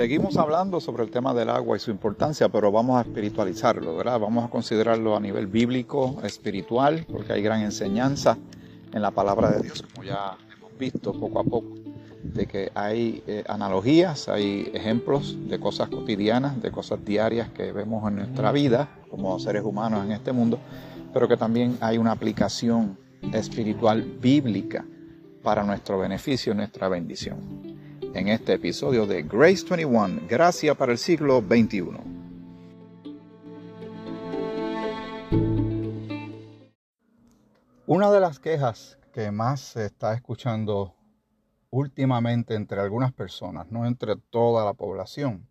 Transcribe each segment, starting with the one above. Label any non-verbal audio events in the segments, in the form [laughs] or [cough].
seguimos hablando sobre el tema del agua y su importancia, pero vamos a espiritualizarlo, ¿verdad? Vamos a considerarlo a nivel bíblico, espiritual, porque hay gran enseñanza en la palabra de Dios, como ya hemos visto poco a poco, de que hay eh, analogías, hay ejemplos de cosas cotidianas, de cosas diarias que vemos en nuestra vida como seres humanos en este mundo, pero que también hay una aplicación espiritual bíblica para nuestro beneficio, nuestra bendición en este episodio de Grace 21, Gracia para el siglo XXI. Una de las quejas que más se está escuchando últimamente entre algunas personas, no entre toda la población,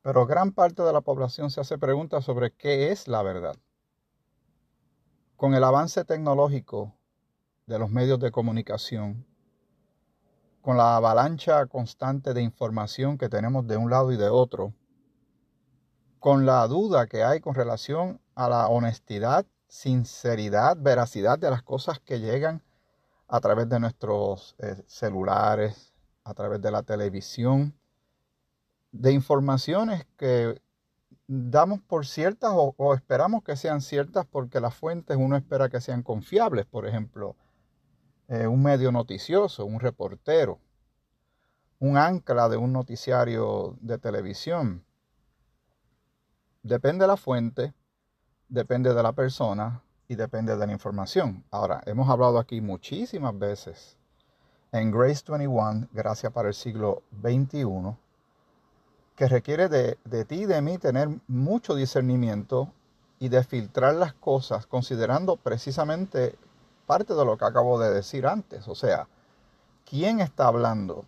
pero gran parte de la población se hace preguntas sobre qué es la verdad. Con el avance tecnológico de los medios de comunicación, con la avalancha constante de información que tenemos de un lado y de otro, con la duda que hay con relación a la honestidad, sinceridad, veracidad de las cosas que llegan a través de nuestros eh, celulares, a través de la televisión, de informaciones que damos por ciertas o, o, esperamos que sean ciertas porque las fuentes uno espera que sean confiables. Por ejemplo, eh, un medio noticioso, un reportero, un ancla de un noticiario de televisión. Depende de la fuente, depende de la persona y depende de la información. Ahora, hemos hablado aquí muchísimas veces en Grace 21, Gracia para el siglo XXI, que requiere de, de ti y de mí tener mucho discernimiento y de filtrar las cosas considerando precisamente parte de lo que acabo de decir antes. O sea, ¿quién está hablando?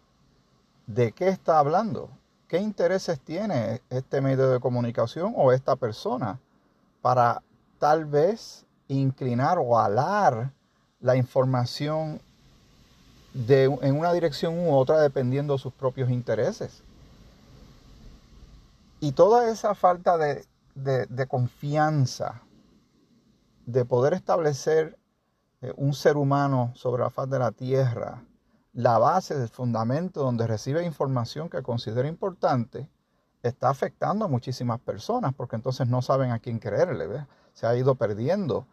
¿De qué está hablando? ¿Qué intereses tiene este medio de comunicación o esta persona para tal vez inclinar o alar la información de, en una dirección u otra dependiendo de sus propios intereses? Y toda esa falta de, de confianza, de poder establecer un ser humano sobre la faz de la tierra, la base del fundamento donde recibe información que considera importante, está afectando a muchísimas personas porque entonces no saben a quién creerle. Se ha ido perdiendo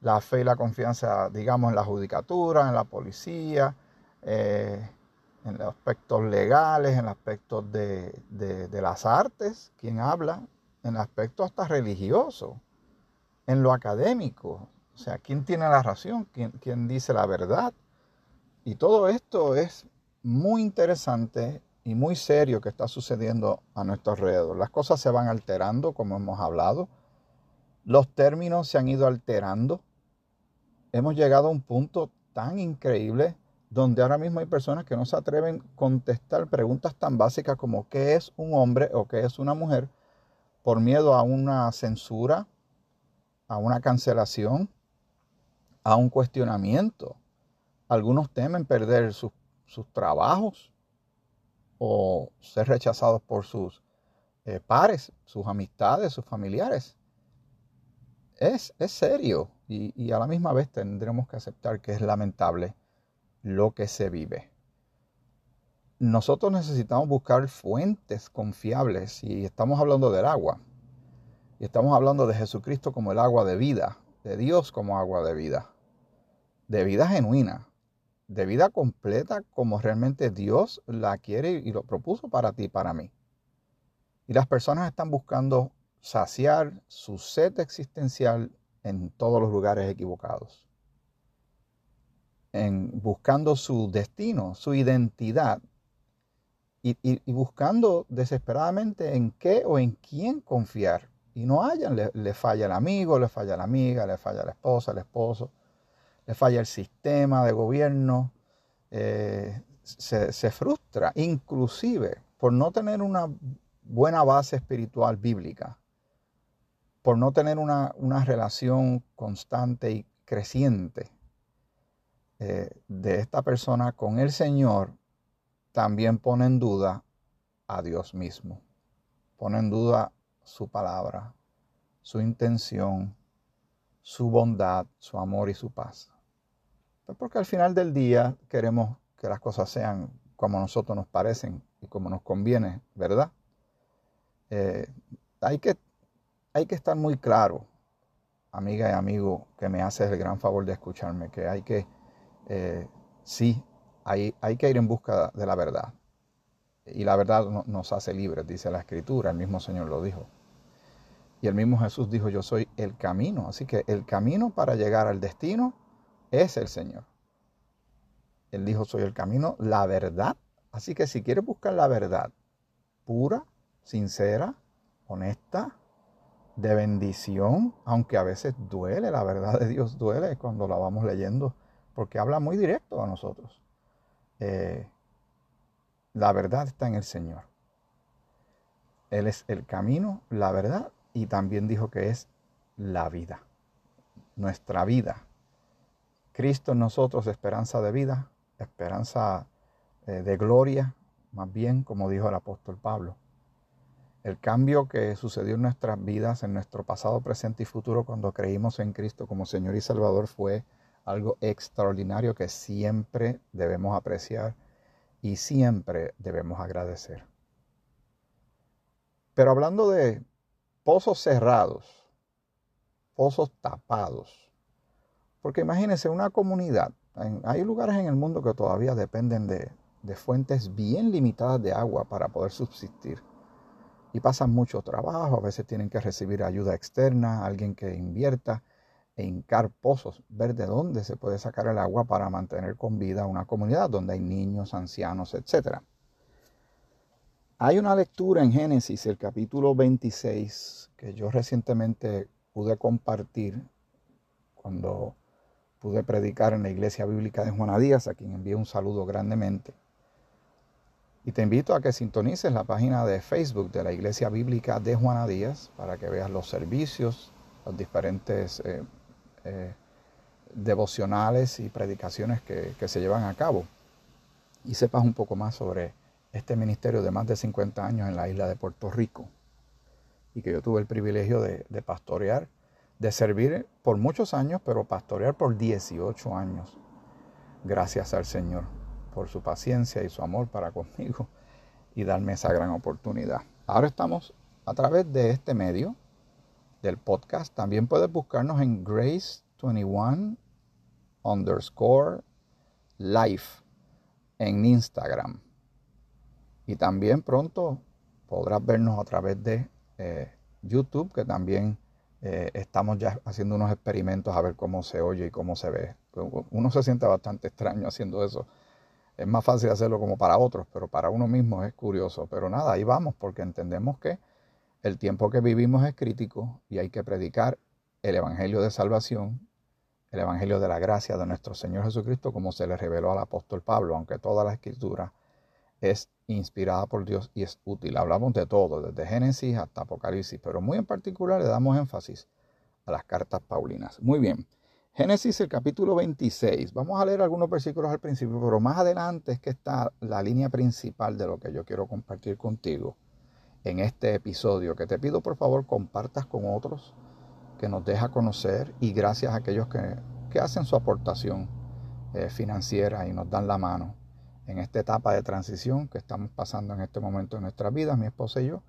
la fe y la confianza, digamos, en la judicatura, en la policía, eh, en los aspectos legales, en los aspectos de, de las artes, quien habla, en el aspecto hasta religioso, en lo académico. O sea, ¿quién tiene la razón? ¿Quién, dice la verdad? Y todo esto es muy interesante y muy serio que está sucediendo a nuestro alrededor. Las cosas se van alterando, como hemos hablado. Los términos se han ido alterando. Hemos llegado a un punto tan increíble donde ahora mismo hay personas que no se atreven a contestar preguntas tan básicas como qué es un hombre o qué es una mujer por miedo a una censura, a una cancelación, a un cuestionamiento. Algunos temen perder sus, trabajos o ser rechazados por sus eh, pares, sus amistades, sus familiares. Es, es serio y, y a la misma vez tendremos que aceptar que es lamentable lo que se vive. Nosotros necesitamos buscar fuentes confiables y estamos hablando del agua. Y estamos hablando de Jesucristo como el agua de vida, de Dios como agua de vida de vida genuina, de vida completa como realmente Dios la quiere y lo propuso para ti y para mí. Y las personas están buscando saciar su sed existencial en todos los lugares equivocados. En buscando su destino, su identidad. Y, buscando desesperadamente en qué o en quién confiar. Y no hayan, le, le falla el amigo, le falla la amiga, le falla la esposa, el esposo le falla el sistema de gobierno, eh, se, frustra, inclusive por no tener una buena base espiritual bíblica, por no tener una, relación constante y creciente eh, de esta persona con el Señor, también pone en duda a Dios mismo, pone en duda su palabra, su intención, su bondad, su amor y su paz. Pues porque al final del día queremos que las cosas sean como a nosotros nos parecen y como nos conviene, ¿verdad? Eh, hay, que, hay que estar muy claro, amiga y amigo, que me haces el gran favor de escucharme, que hay que, eh, sí, hay, hay, que ir en busca de la verdad. Y la verdad nos hace libres, dice la Escritura, el mismo Señor lo dijo. Y el mismo Jesús dijo, yo soy el camino. Así que el camino para llegar al destino es el Señor. Él dijo, soy el camino, la verdad. Así que si quieres buscar la verdad pura, sincera, honesta, de bendición, aunque a veces duele, la verdad de Dios duele cuando la vamos leyendo, porque habla muy directo a nosotros. Eh, la verdad está en el Señor. Él es el camino, la verdad y también dijo que es la vida, nuestra vida. Cristo en nosotros, esperanza de vida, esperanza eh, de gloria, más bien como dijo el apóstol Pablo. El cambio que sucedió en nuestras vidas, en nuestro pasado, presente y futuro, cuando creímos en Cristo como Señor y Salvador, fue algo extraordinario que siempre debemos apreciar y siempre debemos agradecer. Pero hablando de pozos cerrados, pozos tapados. Porque imagínense una comunidad, hay lugares en el mundo que todavía dependen de, fuentes bien limitadas de agua para poder subsistir. Y pasan mucho trabajo, a veces tienen que recibir ayuda externa, alguien que invierta e hincar pozos, ver de dónde se puede sacar el agua para mantener con vida una comunidad donde hay niños, ancianos, etcétera. Hay una lectura en Génesis, el capítulo 26, que yo recientemente pude compartir cuando pude predicar en la iglesia bíblica de Juana Díaz, a quien envío un saludo grandemente. Y te invito a que sintonices la página de Facebook de la iglesia bíblica de Juana Díaz para que veas los servicios, los diferentes eh, eh, devocionales y predicaciones que, se llevan a cabo y sepas un poco más sobre este ministerio de más de 50 años en la isla de Puerto Rico y que yo tuve el privilegio de, pastorear, de servir por muchos años, pero pastorear por 18 años. Gracias al Señor por su paciencia y su amor para conmigo y darme esa gran oportunidad. Ahora estamos a través de este medio del podcast. También puedes buscarnos en Grace21 underscore life en Instagram. Y también pronto podrás vernos a través de eh, YouTube, que también eh, estamos ya haciendo unos experimentos a ver cómo se oye y cómo se ve. Uno se siente bastante extraño haciendo eso. Es más fácil hacerlo como para otros, pero para uno mismo es curioso. Pero nada, ahí vamos, porque entendemos que el tiempo que vivimos es crítico y hay que predicar el Evangelio de Salvación, el Evangelio de la gracia de nuestro Señor Jesucristo, como se le reveló al apóstol Pablo, aunque toda la escritura es inspirada por Dios y es útil. Hablamos de todo, desde Génesis hasta Apocalipsis, pero muy en particular le damos énfasis a las cartas paulinas. Muy bien. Génesis el capítulo 26. Vamos a leer algunos versículos al principio, pero más adelante es que está la línea principal de lo que yo quiero compartir contigo en este episodio, que te pido por favor compartas con otros, que nos deja conocer y gracias a aquellos que, hacen su aportación eh, financiera y nos dan la mano en esta etapa de transición que estamos pasando en este momento en nuestras vidas, mi esposa y yo,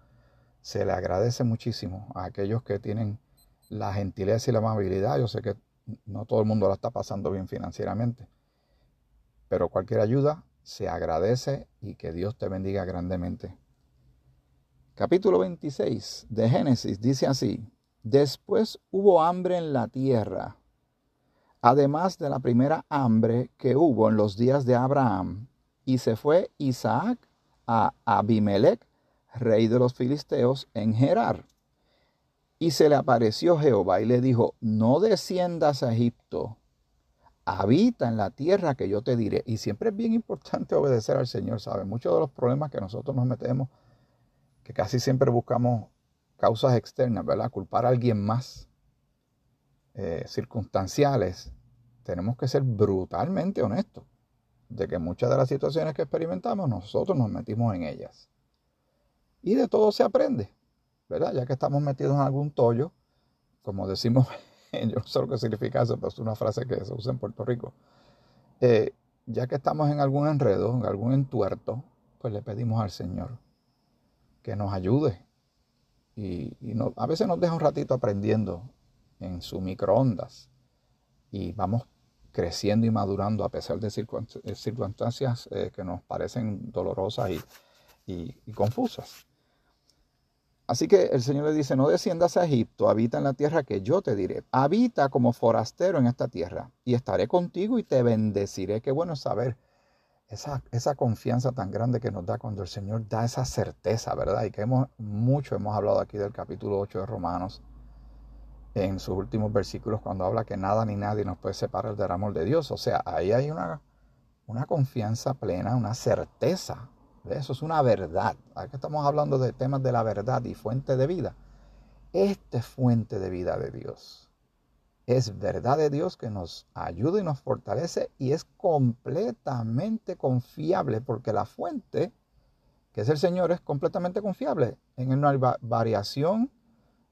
se le agradece muchísimo a aquellos que tienen la gentileza y la amabilidad. Yo sé que no todo el mundo la está pasando bien financieramente, pero cualquier ayuda se agradece y que Dios te bendiga grandemente. Capítulo 26 de Génesis dice así, después hubo hambre en la tierra, además de la primera hambre que hubo en los días de Abraham y se fue Isaac a Abimelech, rey de los filisteos, en Gerar. Y se le apareció Jehová y le dijo, no desciendas a Egipto, habita en la tierra que yo te diré. Y siempre es bien importante obedecer al Señor, ¿sabe? Muchos de los problemas que nosotros nos metemos, que casi siempre buscamos causas externas, ¿verdad? Culpar a alguien más, eh, circunstanciales, tenemos que ser brutalmente honestos de que muchas de las situaciones que experimentamos nosotros nos metimos en ellas. Y de todo se aprende, ¿verdad? Ya que estamos metidos en algún tollo, como decimos, [laughs] yo no sé lo que significa eso, pero es una frase que se usa en Puerto Rico. Eh, ya que estamos en algún enredo, en algún entuerto, pues le pedimos al Señor que nos ayude. Y, a veces nos deja un ratito aprendiendo en su microondas. Y vamos creciendo y madurando a pesar de eh, circunstancias eh, que nos parecen dolorosas y, y confusas. Así que el Señor le dice, no desciendas a Egipto, habita en la tierra que yo te diré. Habita como forastero en esta tierra y estaré contigo y te bendeciré. Qué bueno saber esa, esa confianza tan grande que nos da cuando el Señor da esa certeza, ¿verdad? Y que hemos, mucho hemos hablado aquí del capítulo 8 de Romanos en sus últimos versículos cuando habla que nada ni nadie nos puede separar del amor de Dios. O sea, ahí hay una, una confianza plena, una certeza eso es una verdad. Aquí estamos hablando de temas de la verdad y fuente de vida. Esta es fuente de vida de Dios. Es verdad de Dios que nos ayuda y nos fortalece y es completamente confiable porque la fuente, que es el Señor, es completamente confiable. En Él no hay variación,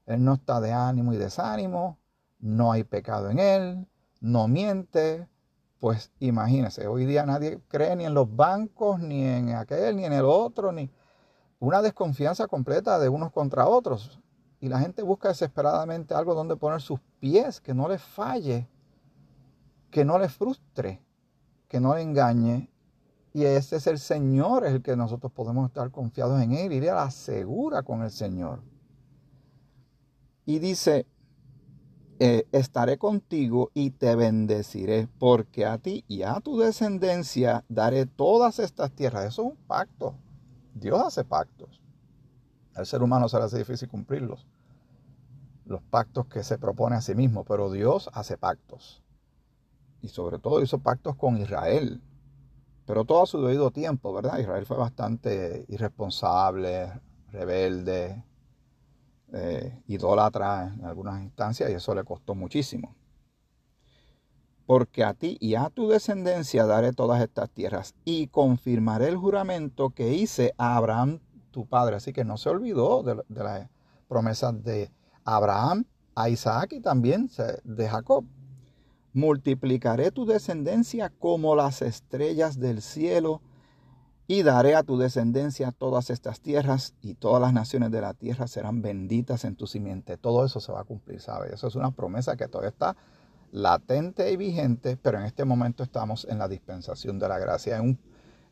Él no está de ánimo y desánimo, no hay pecado en Él, no miente, pues imagínense, hoy día nadie cree ni en los bancos, ni en aquel, ni en el otro, ni una desconfianza completa de unos contra otros. Y la gente busca desesperadamente algo donde poner sus pies, que no les falle, que no les frustre, que no le engañe. Y ese es el Señor, es el que nosotros podemos estar confiados en Él, ir a la segura con el Señor. Y dice, eh, estaré contigo y te bendeciré, porque a ti y a tu descendencia daré todas estas tierras. Eso es un pacto. Dios hace pactos. Al ser humano se le hace difícil cumplirlos. Los pactos que se propone a sí mismo, pero Dios hace pactos. Y sobre todo hizo pactos con Israel. Pero todo a su debido tiempo, ¿verdad? Israel fue bastante irresponsable, rebelde, eh, idólatra en algunas instancias y eso le costó muchísimo. Porque a ti y a tu descendencia daré todas estas tierras y confirmaré el juramento que hice a Abraham tu padre. Así que no se olvidó de, de las promesas de Abraham, a Isaac y también de Jacob. Multiplicaré tu descendencia como las estrellas del cielo y daré a tu descendencia todas estas tierras y todas las naciones de la tierra serán benditas en tu simiente. Todo eso se va a cumplir, ¿sabes? Eso es una promesa que todavía está latente y vigente, pero en este momento estamos en la dispensación de la gracia. En un,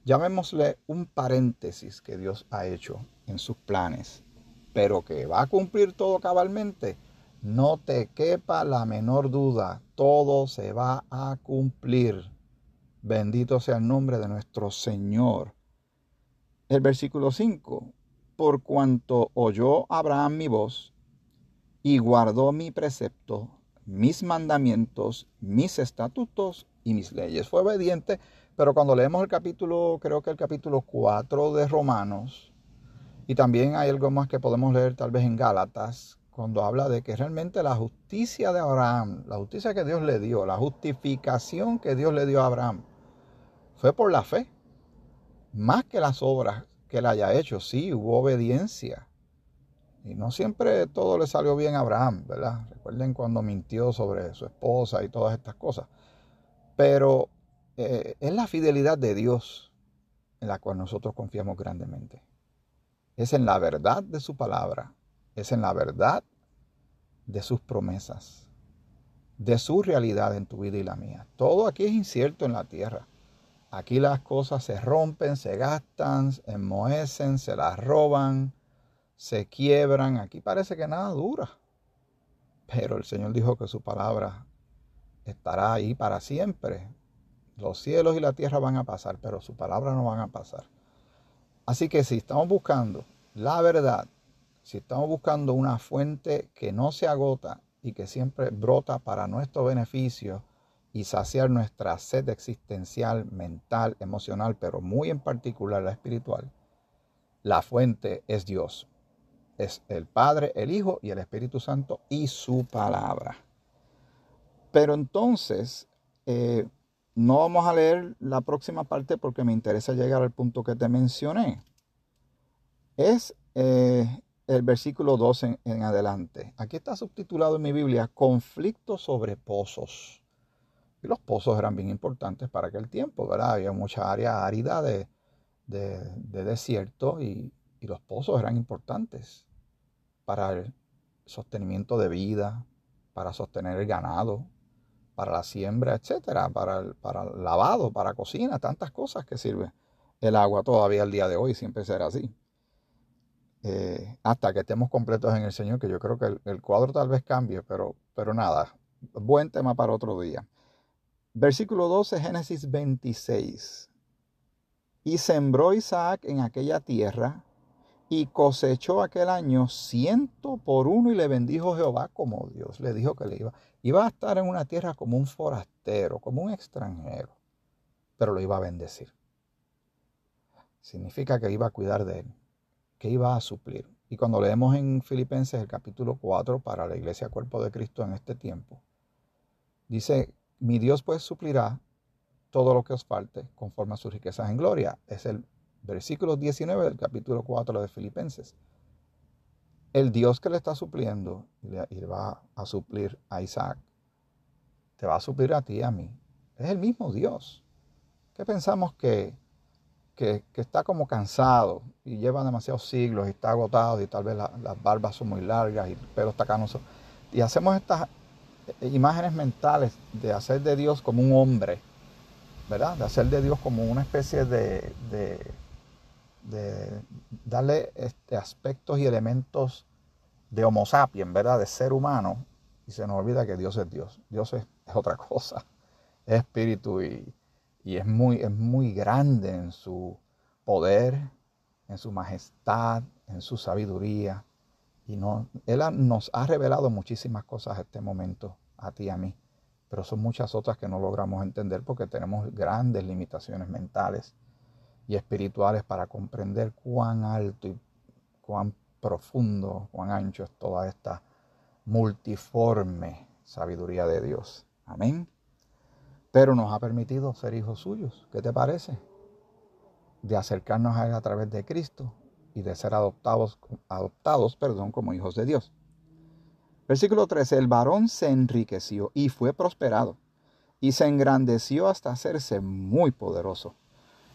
llamémosle un paréntesis que Dios ha hecho en sus planes, pero que va a cumplir todo cabalmente. No te quepa la menor duda, todo se va a cumplir. Bendito sea el nombre de nuestro Señor. El versículo 5, por cuanto oyó Abraham mi voz y guardó mi precepto, mis mandamientos, mis estatutos y mis leyes. Fue obediente, pero cuando leemos el capítulo, creo que el capítulo 4 de Romanos, y también hay algo más que podemos leer tal vez en Gálatas, cuando habla de que realmente la justicia de Abraham, la justicia que Dios le dio, la justificación que Dios le dio a Abraham, fue por la fe más que las obras que él haya hecho. Sí, hubo obediencia. Y no siempre todo le salió bien a Abraham, ¿verdad? Recuerden cuando mintió sobre su esposa y todas estas cosas. Pero eh, es la fidelidad de Dios en la cual nosotros confiamos grandemente. Es en la verdad de su palabra. Es en la verdad de sus promesas. De su realidad en tu vida y la mía. Todo aquí es incierto en la tierra. Aquí las cosas se rompen, se gastan, enmohecen, se las roban, se quiebran. Aquí parece que nada dura. Pero el Señor dijo que su palabra estará ahí para siempre. Los cielos y la tierra van a pasar, pero su palabra no van a pasar. Así que si estamos buscando la verdad, si estamos buscando una fuente que no se agota y que siempre brota para nuestro beneficio, y saciar nuestra sed existencial, mental, emocional, pero muy en particular la espiritual, la fuente es Dios. Es el Padre, el Hijo y el Espíritu Santo y su palabra. Pero entonces, eh, no vamos a leer la próxima parte porque me interesa llegar al punto que te mencioné. Es eh, el versículo 12 en adelante. Aquí está subtitulado en mi Biblia, conflicto sobre pozos los pozos eran bien importantes para aquel tiempo, ¿verdad? Había mucha área árida de, de, desierto y, los pozos eran importantes para el sostenimiento de vida, para sostener el ganado, para la siembra, etcétera, para el, para el lavado, para cocina, tantas cosas que sirve el agua todavía al día de hoy, siempre será así. Eh, hasta que estemos completos en el Señor, que yo creo que el, cuadro tal vez cambie, pero, pero nada, buen tema para otro día. Versículo 12, Génesis 26. Y sembró Isaac en aquella tierra y cosechó aquel año ciento por uno y le bendijo Jehová como Dios le dijo que le iba. Iba a estar en una tierra como un forastero, como un extranjero, pero lo iba a bendecir. Significa que iba a cuidar de él, que iba a suplir. Y cuando leemos en Filipenses el capítulo 4 para la iglesia cuerpo de Cristo en este tiempo, dice, mi Dios pues suplirá todo lo que os falte conforme a sus riquezas en gloria. Es el versículo 19 del capítulo 4 de Filipenses. El Dios que le está supliendo y va a suplir a Isaac, te va a suplir a ti y a mí. Es el mismo Dios. ¿Qué pensamos que, que, está como cansado y lleva demasiados siglos y está agotado y tal vez las barbas son muy largas y el pelo está canoso? Y hacemos estas imágenes mentales de hacer de Dios como un hombre ¿verdad? De hacer de Dios como una especie de, de, darle este, aspectos y elementos de Homo sapiens, ¿verdad? De ser humano. Y se nos olvida que Dios es Dios. Dios es, otra [laughs] cosa. Es espíritu y, es muy grande en su poder, en su majestad, en su sabiduría. Y no, Él nos ha revelado muchísimas cosas a este momento, a ti y a mí pero son muchas otras que no logramos entender porque tenemos grandes limitaciones mentales y espirituales para comprender cuán alto y cuán profundo, cuán ancho es toda esta multiforme sabiduría de Dios. Amén. Pero nos ha permitido ser hijos suyos. ¿Qué te parece? De acercarnos a Él a través de Cristo y de ser adoptados, adoptados perdón, como hijos de Dios. Versículo 13, el varón se enriqueció y fue prosperado, y se engrandeció hasta hacerse muy poderoso,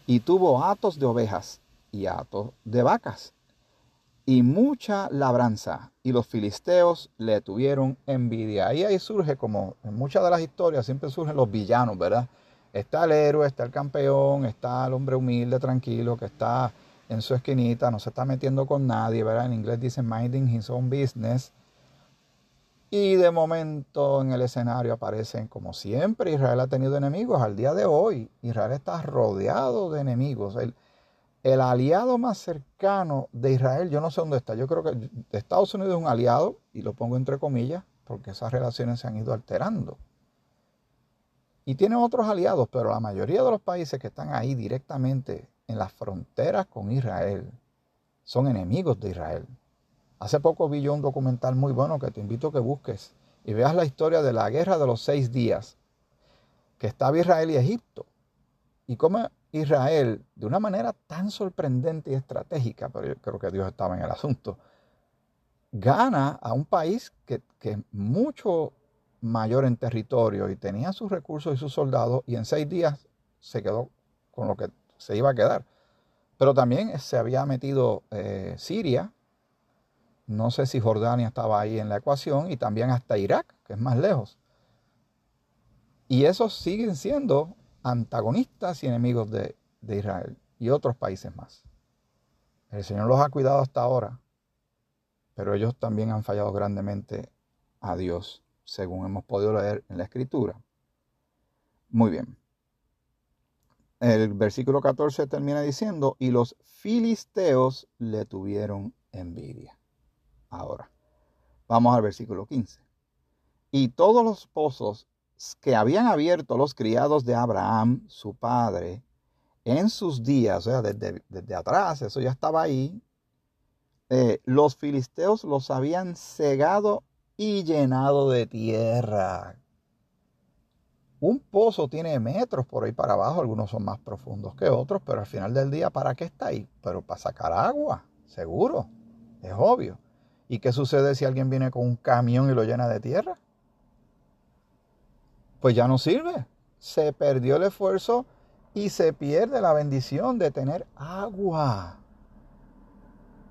y tuvo hatos de ovejas y hatos de vacas, y mucha labranza, y los filisteos le tuvieron envidia. Y ahí surge, como en muchas de las historias, siempre surgen los villanos, ¿verdad? Está el héroe, está el campeón, está el hombre humilde, tranquilo, que está en su esquinita, no se está metiendo con nadie, ¿verdad? En inglés dice minding his own business y de momento en el escenario aparecen, como siempre, Israel ha tenido enemigos. Al día de hoy, Israel está rodeado de enemigos. El, el aliado más cercano de Israel, yo no sé dónde está. Yo creo que Estados Unidos es un aliado, y lo pongo entre comillas, porque esas relaciones se han ido alterando. Y tiene otros aliados, pero la mayoría de los países que están ahí directamente en las fronteras con Israel son enemigos de Israel. Hace poco vi yo un documental muy bueno que te invito a que busques y veas la historia de la guerra de los seis días que estaba Israel y Egipto. Y cómo Israel, de una manera tan sorprendente y estratégica, pero yo creo que Dios estaba en el asunto, gana a un país que, que es mucho mayor en territorio y tenía sus recursos y sus soldados y en seis días se quedó con lo que se iba a quedar. Pero también se había metido eh, Siria, no sé si Jordania estaba ahí en la ecuación y también hasta Irak, que es más lejos. Y esos siguen siendo antagonistas y enemigos de, Israel y otros países más. El Señor los ha cuidado hasta ahora, pero ellos también han fallado grandemente a Dios, según hemos podido leer en la Escritura. Muy bien. El versículo 14 termina diciendo, y los filisteos le tuvieron envidia ahora. Vamos al versículo 15. Y todos los pozos que habían abierto los criados de Abraham, su padre, en sus días, o sea, desde, desde atrás, eso ya estaba ahí, eh, los filisteos los habían cegado y llenado de tierra. Un pozo tiene metros por ahí para abajo, algunos son más profundos que otros, pero al final del día, ¿para qué está ahí? Pero para sacar agua, seguro, es obvio. ¿Y qué sucede si alguien viene con un camión y lo llena de tierra? Pues ya no sirve. Se perdió el esfuerzo y se pierde la bendición de tener agua.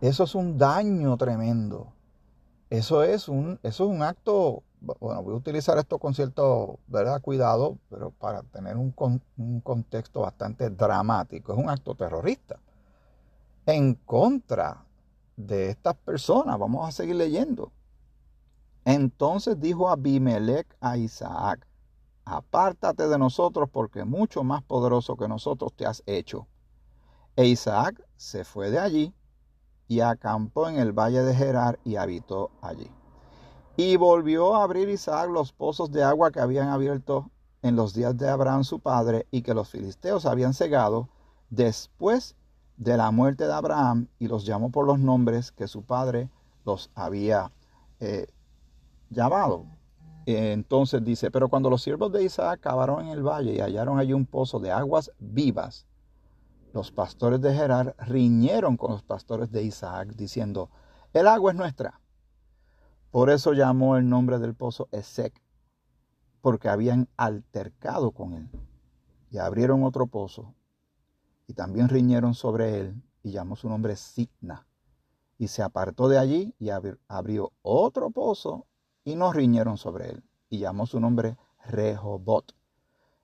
Eso es un daño tremendo. Eso es un, eso es un acto, bueno, voy a utilizar esto con cierto ¿verdad? cuidado, pero para tener un, un contexto bastante dramático. Es un acto terrorista en contra de estas personas. Vamos a seguir leyendo. Entonces dijo Abimelech a Isaac, apártate de nosotros porque mucho más poderoso que nosotros te has hecho. E Isaac se fue de allí y acampó en el valle de Gerar y habitó allí. Y volvió a abrir Isaac los pozos de agua que habían abierto en los días de Abraham su padre y que los filisteos habían cegado después de la muerte de Abraham y los llamó por los nombres que su padre los había eh, llamado. Entonces dice, pero cuando los siervos de Isaac cavaron en el valle y hallaron allí un pozo de aguas vivas, los pastores de Gerar riñeron con los pastores de Isaac, diciendo, el agua es nuestra. Por eso llamó el nombre del pozo Esec, porque habían altercado con él. Y abrieron otro pozo, y también riñeron sobre él, y llamó su nombre Signa. Y se apartó de allí y abrió otro pozo y no riñeron sobre él. Y llamó su nombre Rehobot.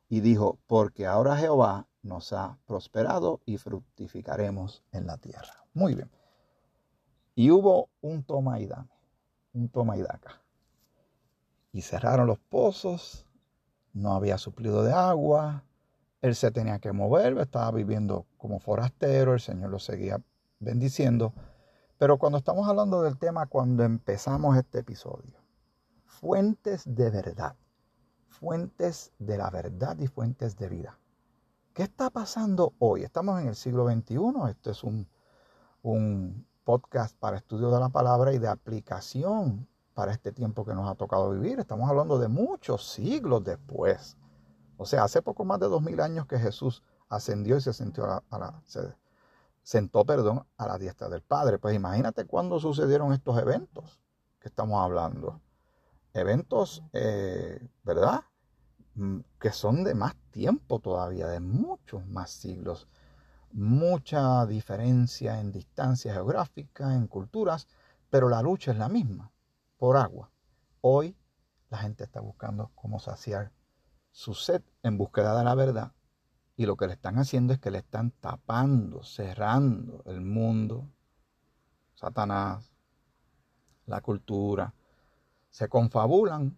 Y dijo, porque ahora Jehová nos ha prosperado y fructificaremos en la tierra. Muy bien. Y hubo un toma y dame, un toma y daca. Y cerraron los pozos, no había suplido de agua, él se tenía que mover, estaba viviendo como forastero, el Señor lo seguía bendiciendo. Pero cuando estamos hablando del tema, cuando empezamos este episodio, fuentes de verdad, fuentes de la verdad y fuentes de vida. ¿Qué está pasando hoy? Estamos en el siglo XXI, esto es un, un podcast para estudio de la palabra y de aplicación para este tiempo que nos ha tocado vivir. Estamos hablando de muchos siglos después. O sea, hace poco más de dos mil años que Jesús ascendió y se, sentó a la, sentó perdón, a la diestra del Padre. Pues imagínate cuándo sucedieron estos eventos que estamos hablando eventos, eh, ¿verdad? Mm, que son de más tiempo todavía, de muchos más siglos. Mucha diferencia en distancia geográfica, en culturas, pero la lucha es la misma, por agua. Hoy la gente está buscando cómo saciar su sed en búsqueda de la verdad y lo que le están haciendo es que le están tapando, cerrando el mundo, Satanás, la cultura, se confabulan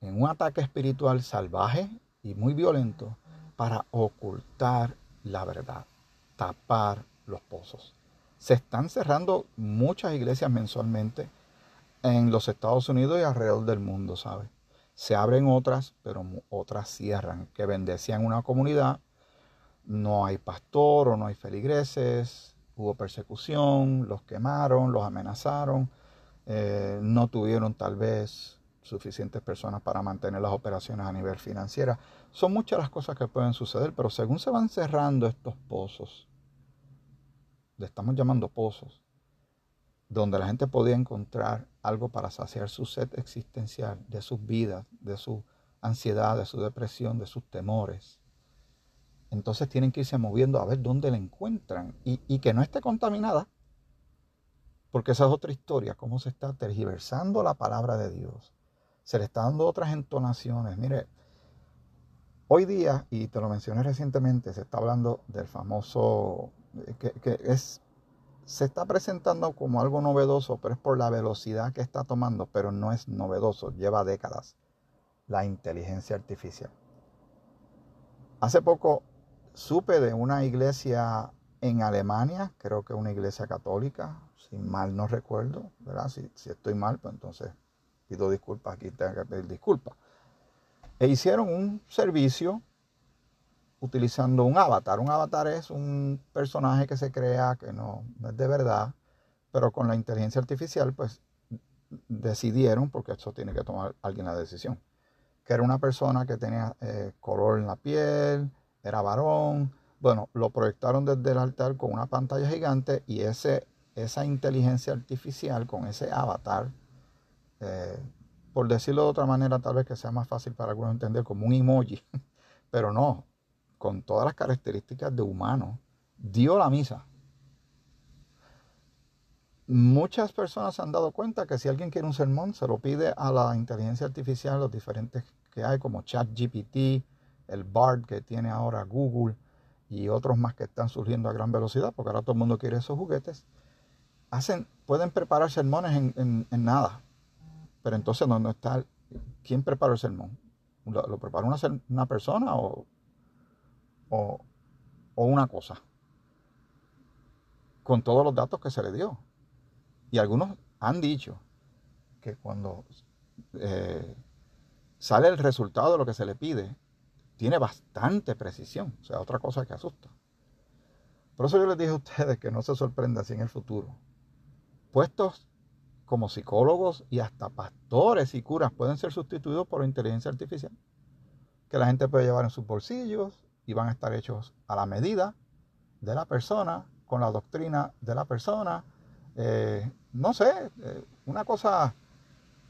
en un ataque espiritual salvaje y muy violento para ocultar la verdad, tapar los pozos. Se están cerrando muchas iglesias mensualmente en los Estados Unidos y alrededor del mundo, ¿sabes? Se abren otras, pero otras cierran, que bendecían una comunidad. No hay pastor o no hay feligreses, hubo persecución, los quemaron, los amenazaron eh, no tuvieron tal vez suficientes personas para mantener las operaciones a nivel financiero. Son muchas las cosas que pueden suceder, pero según se van cerrando estos pozos, le estamos llamando pozos, donde la gente podía encontrar algo para saciar su sed existencial, de sus vidas, de su ansiedad, de su depresión, de sus temores. Entonces tienen que irse moviendo a ver dónde la encuentran y, y que no esté contaminada porque esa es otra historia, cómo se está tergiversando la palabra de Dios. Se le está dando otras entonaciones. Mire, hoy día, y te lo mencioné recientemente, se está hablando del famoso, que, es, se está presentando como algo novedoso, pero es por la velocidad que está tomando, pero no es novedoso, lleva décadas, la inteligencia artificial. Hace poco supe de una iglesia en Alemania, creo que una iglesia católica, si mal no recuerdo, ¿verdad? Si, estoy mal, pues entonces pido disculpas, aquí tengo que pedir disculpas. E hicieron un servicio utilizando un avatar. Un avatar es un personaje que se crea que no, es de verdad, pero con la inteligencia artificial, pues decidieron, porque eso tiene que tomar alguien la decisión, que era una persona que tenía eh, color en la piel, era varón. Bueno, lo proyectaron desde el altar con una pantalla gigante y ese esa inteligencia artificial con ese avatar, eh, por decirlo de otra manera, tal vez que sea más fácil para algunos entender, como un emoji, [laughs] pero no, con todas las características de humano, dio la misa. Muchas personas se han dado cuenta que si alguien quiere un sermón, se lo pide a la inteligencia artificial, los diferentes que hay, como ChatGPT, el BARD que tiene ahora Google y otros más que están surgiendo a gran velocidad, porque ahora todo el mundo quiere esos juguetes. Hacen, pueden preparar sermones en, nada. Pero entonces, ¿dónde está? ¿Quién prepara el sermón? ¿Lo, prepara una, una persona o, o, una cosa, con todos los datos que se le dio. Y algunos han dicho que cuando eh, sale el resultado de lo que se le pide, tiene bastante precisión. O sea, otra cosa que asusta. Por eso yo les dije a ustedes que no se sorprenda si en el futuro puestos como psicólogos y hasta pastores y curas pueden ser sustituidos por inteligencia artificial. Que la gente puede llevar en sus bolsillos y van a estar hechos a la medida de la persona, con la doctrina de la persona. Eh, no sé, eh, una cosa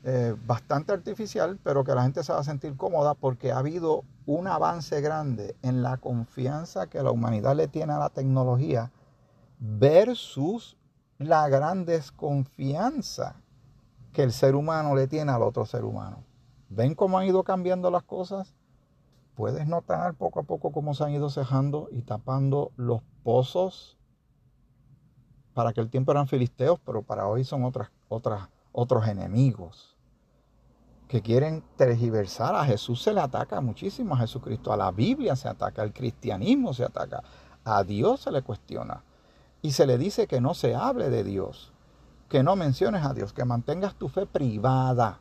eh, bastante artificial, pero que la gente se va a sentir cómoda porque ha habido un avance grande en la confianza que la humanidad le tiene a la tecnología versus la gran desconfianza que el ser humano le tiene al otro ser humano. ¿Ven cómo han ido cambiando las cosas? Puedes notar poco a poco cómo se han ido cejando y tapando los pozos. Para aquel tiempo eran filisteos, pero para hoy son otras, otras, otros enemigos que quieren tergiversar. A Jesús se le ataca muchísimo, a Jesucristo, a la Biblia se ataca, al cristianismo se ataca, a Dios se le cuestiona. Y se le dice que no se hable de Dios, que no menciones a Dios, que mantengas tu fe privada,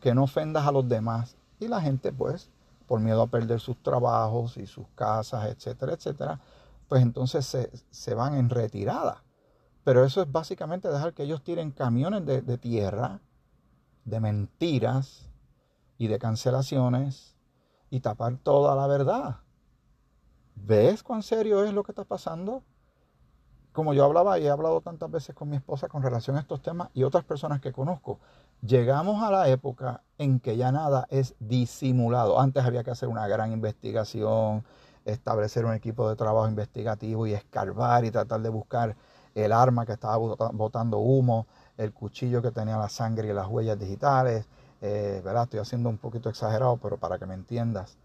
que no ofendas a los demás. Y la gente pues por miedo a perder sus trabajos y sus casas, etcétera, etcétera, pues entonces se, van en retirada. Pero eso es básicamente dejar que ellos tiren camiones de, de tierra, de mentiras y de cancelaciones y tapar toda la verdad. ¿Ves cuán serio es lo que está pasando? Como yo hablaba y he hablado tantas veces con mi esposa con relación a estos temas y otras personas que conozco, Llegamos a la época en que ya nada es disimulado. Antes había que hacer una gran investigación, establecer un equipo de trabajo investigativo y escarbar y tratar de buscar el arma que estaba botando humo, el cuchillo que tenía la sangre y las huellas digitales. Eh, ¿verdad? Estoy haciendo un poquito exagerado, pero para que me entiendas.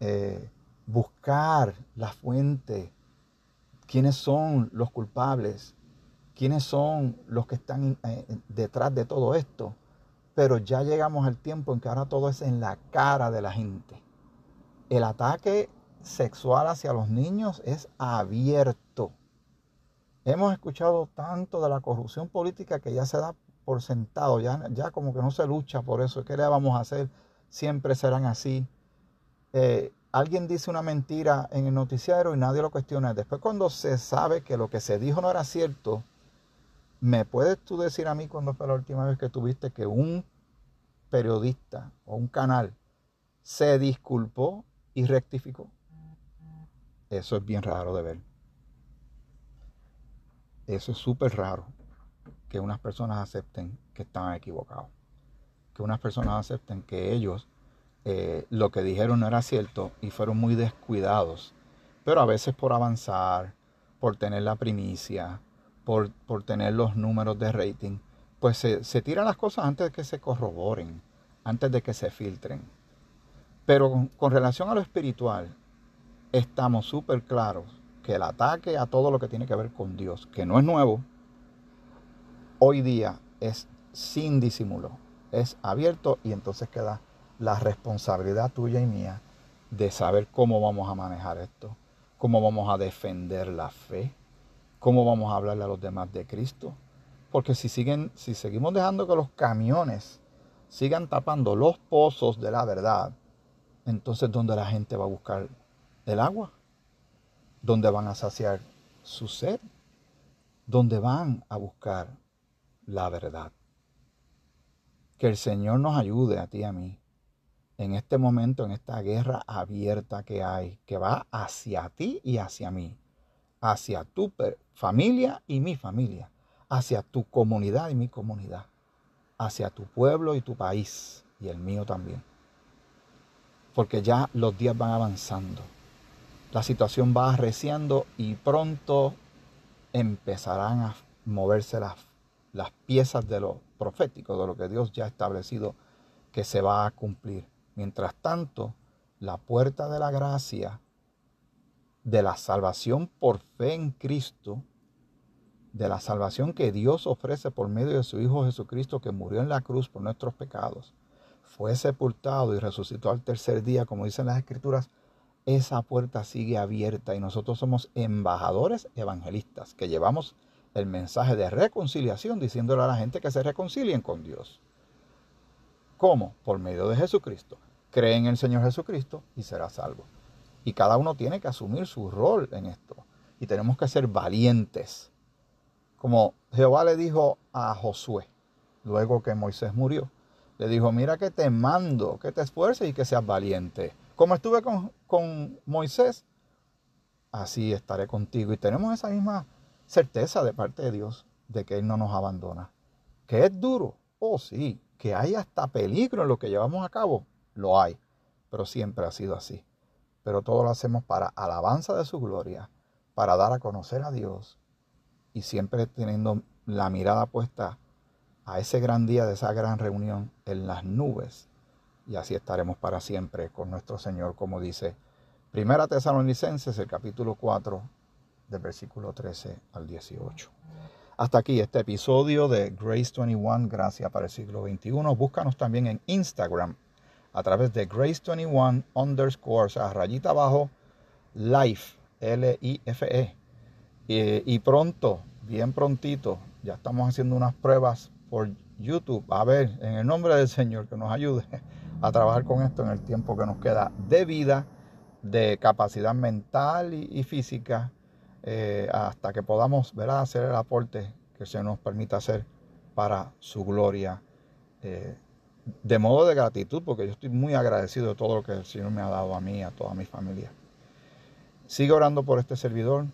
Eh, buscar la fuente, quiénes son los culpables, quiénes son los que están eh, detrás de todo esto pero ya llegamos al tiempo en que ahora todo es en la cara de la gente. El ataque sexual hacia los niños es abierto. Hemos escuchado tanto de la corrupción política que ya se da por sentado, ya, ya como que no se lucha por eso. ¿Qué le vamos a hacer? Siempre serán así. Eh, alguien dice una mentira en el noticiero y nadie lo cuestiona. Después cuando se sabe que lo que se dijo no era cierto, ¿Me puedes tú decir a mí cuándo fue la última vez que tuviste que un periodista o un canal se disculpó y rectificó? Eso es bien raro de ver. Eso es súper raro que unas personas acepten que estaban equivocados. Que unas personas acepten que ellos eh, lo que dijeron no era cierto y fueron muy descuidados. Pero a veces por avanzar, por tener la primicia, por, tener los números de rating, pues se, tiran las cosas antes de que se corroboren, antes de que se filtren. Pero con, relación a lo espiritual, estamos súper claros que el ataque a todo lo que tiene que ver con Dios, que no es nuevo, hoy día es sin disimulo, es abierto y entonces queda la responsabilidad tuya y mía de saber cómo vamos a manejar esto, cómo vamos a defender la fe, ¿cómo vamos a hablarle a los demás de Cristo? Porque si, siguen, si seguimos dejando que los camiones sigan tapando los pozos de la verdad, entonces ¿dónde la gente va a buscar el agua? ¿Dónde van a saciar su sed? ¿Dónde van a buscar la verdad? Que el Señor nos ayude a ti y a mí en este momento, en esta guerra abierta que hay, que va hacia ti y hacia mí hacia tu familia y mi familia, hacia tu comunidad y mi comunidad, hacia tu pueblo y tu país y el mío también. Porque ya los días van avanzando. la situación va arreciando y pronto empezarán a moverse las, las piezas de lo profético, de lo que Dios ya ha establecido que se va a cumplir. Mientras tanto, la puerta de la gracia, de la salvación por fe en Cristo, de la salvación que Dios ofrece por medio de su Hijo Jesucristo que murió en la cruz por nuestros pecados, fue sepultado y resucitó al tercer día, como dicen las escrituras, esa puerta sigue abierta y nosotros somos embajadores evangelistas que llevamos el mensaje de reconciliación diciéndole a la gente que se reconcilien con Dios. ¿Cómo? Por medio de Jesucristo. Cree en el Señor Jesucristo y será salvo. Y cada uno tiene que asumir su rol en esto. Y tenemos que ser valientes. Como Jehová le dijo a Josué, luego que Moisés murió, le dijo, mira que te mando, que te esfuerces y que seas valiente. Como estuve con, con Moisés, así estaré contigo. Y tenemos esa misma certeza de parte de Dios de que Él no nos abandona. Que es duro, oh sí, que hay hasta peligro en lo que llevamos a cabo, lo hay, pero siempre ha sido así. Pero todo lo hacemos para alabanza de su gloria, para dar a conocer a Dios y siempre teniendo la mirada puesta a ese gran día de esa gran reunión en las nubes. Y así estaremos para siempre con nuestro Señor, como dice Primera Tesalonicenses, el capítulo 4, del versículo 13 al 18. Hasta aquí este episodio de Grace 21, Gracia para el siglo XXI. Búscanos también en Instagram a través de Grace21 underscore, o sea, rayita abajo, Life, L-I-F-E. Y pronto, bien prontito, ya estamos haciendo unas pruebas por YouTube. A ver, en el nombre del Señor, que nos ayude a trabajar con esto en el tiempo que nos queda de vida, de capacidad mental y física eh, hasta que podamos ¿verdad? hacer el aporte que se nos permita hacer para su gloria. Eh, de modo de gratitud, porque yo estoy muy agradecido de todo lo que el Señor me ha dado a mí a toda mi familia. Sigue orando por este servidor.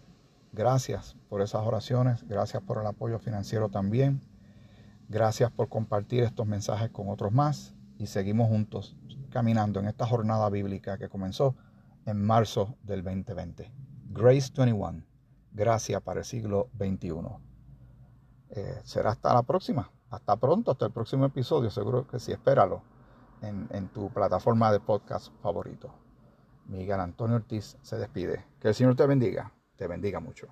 Gracias por esas oraciones. Gracias por el apoyo financiero también. Gracias por compartir estos mensajes con otros más. Y seguimos juntos caminando en esta jornada bíblica que comenzó en marzo del 2020. Grace 21 gracia para el siglo XXI. Eh, será hasta la próxima. Hasta pronto, hasta el próximo episodio. Seguro que sí, espéralo en, en tu plataforma de podcast favorito. Miguel Antonio Ortiz se despide. Que el Señor te bendiga. Te bendiga mucho.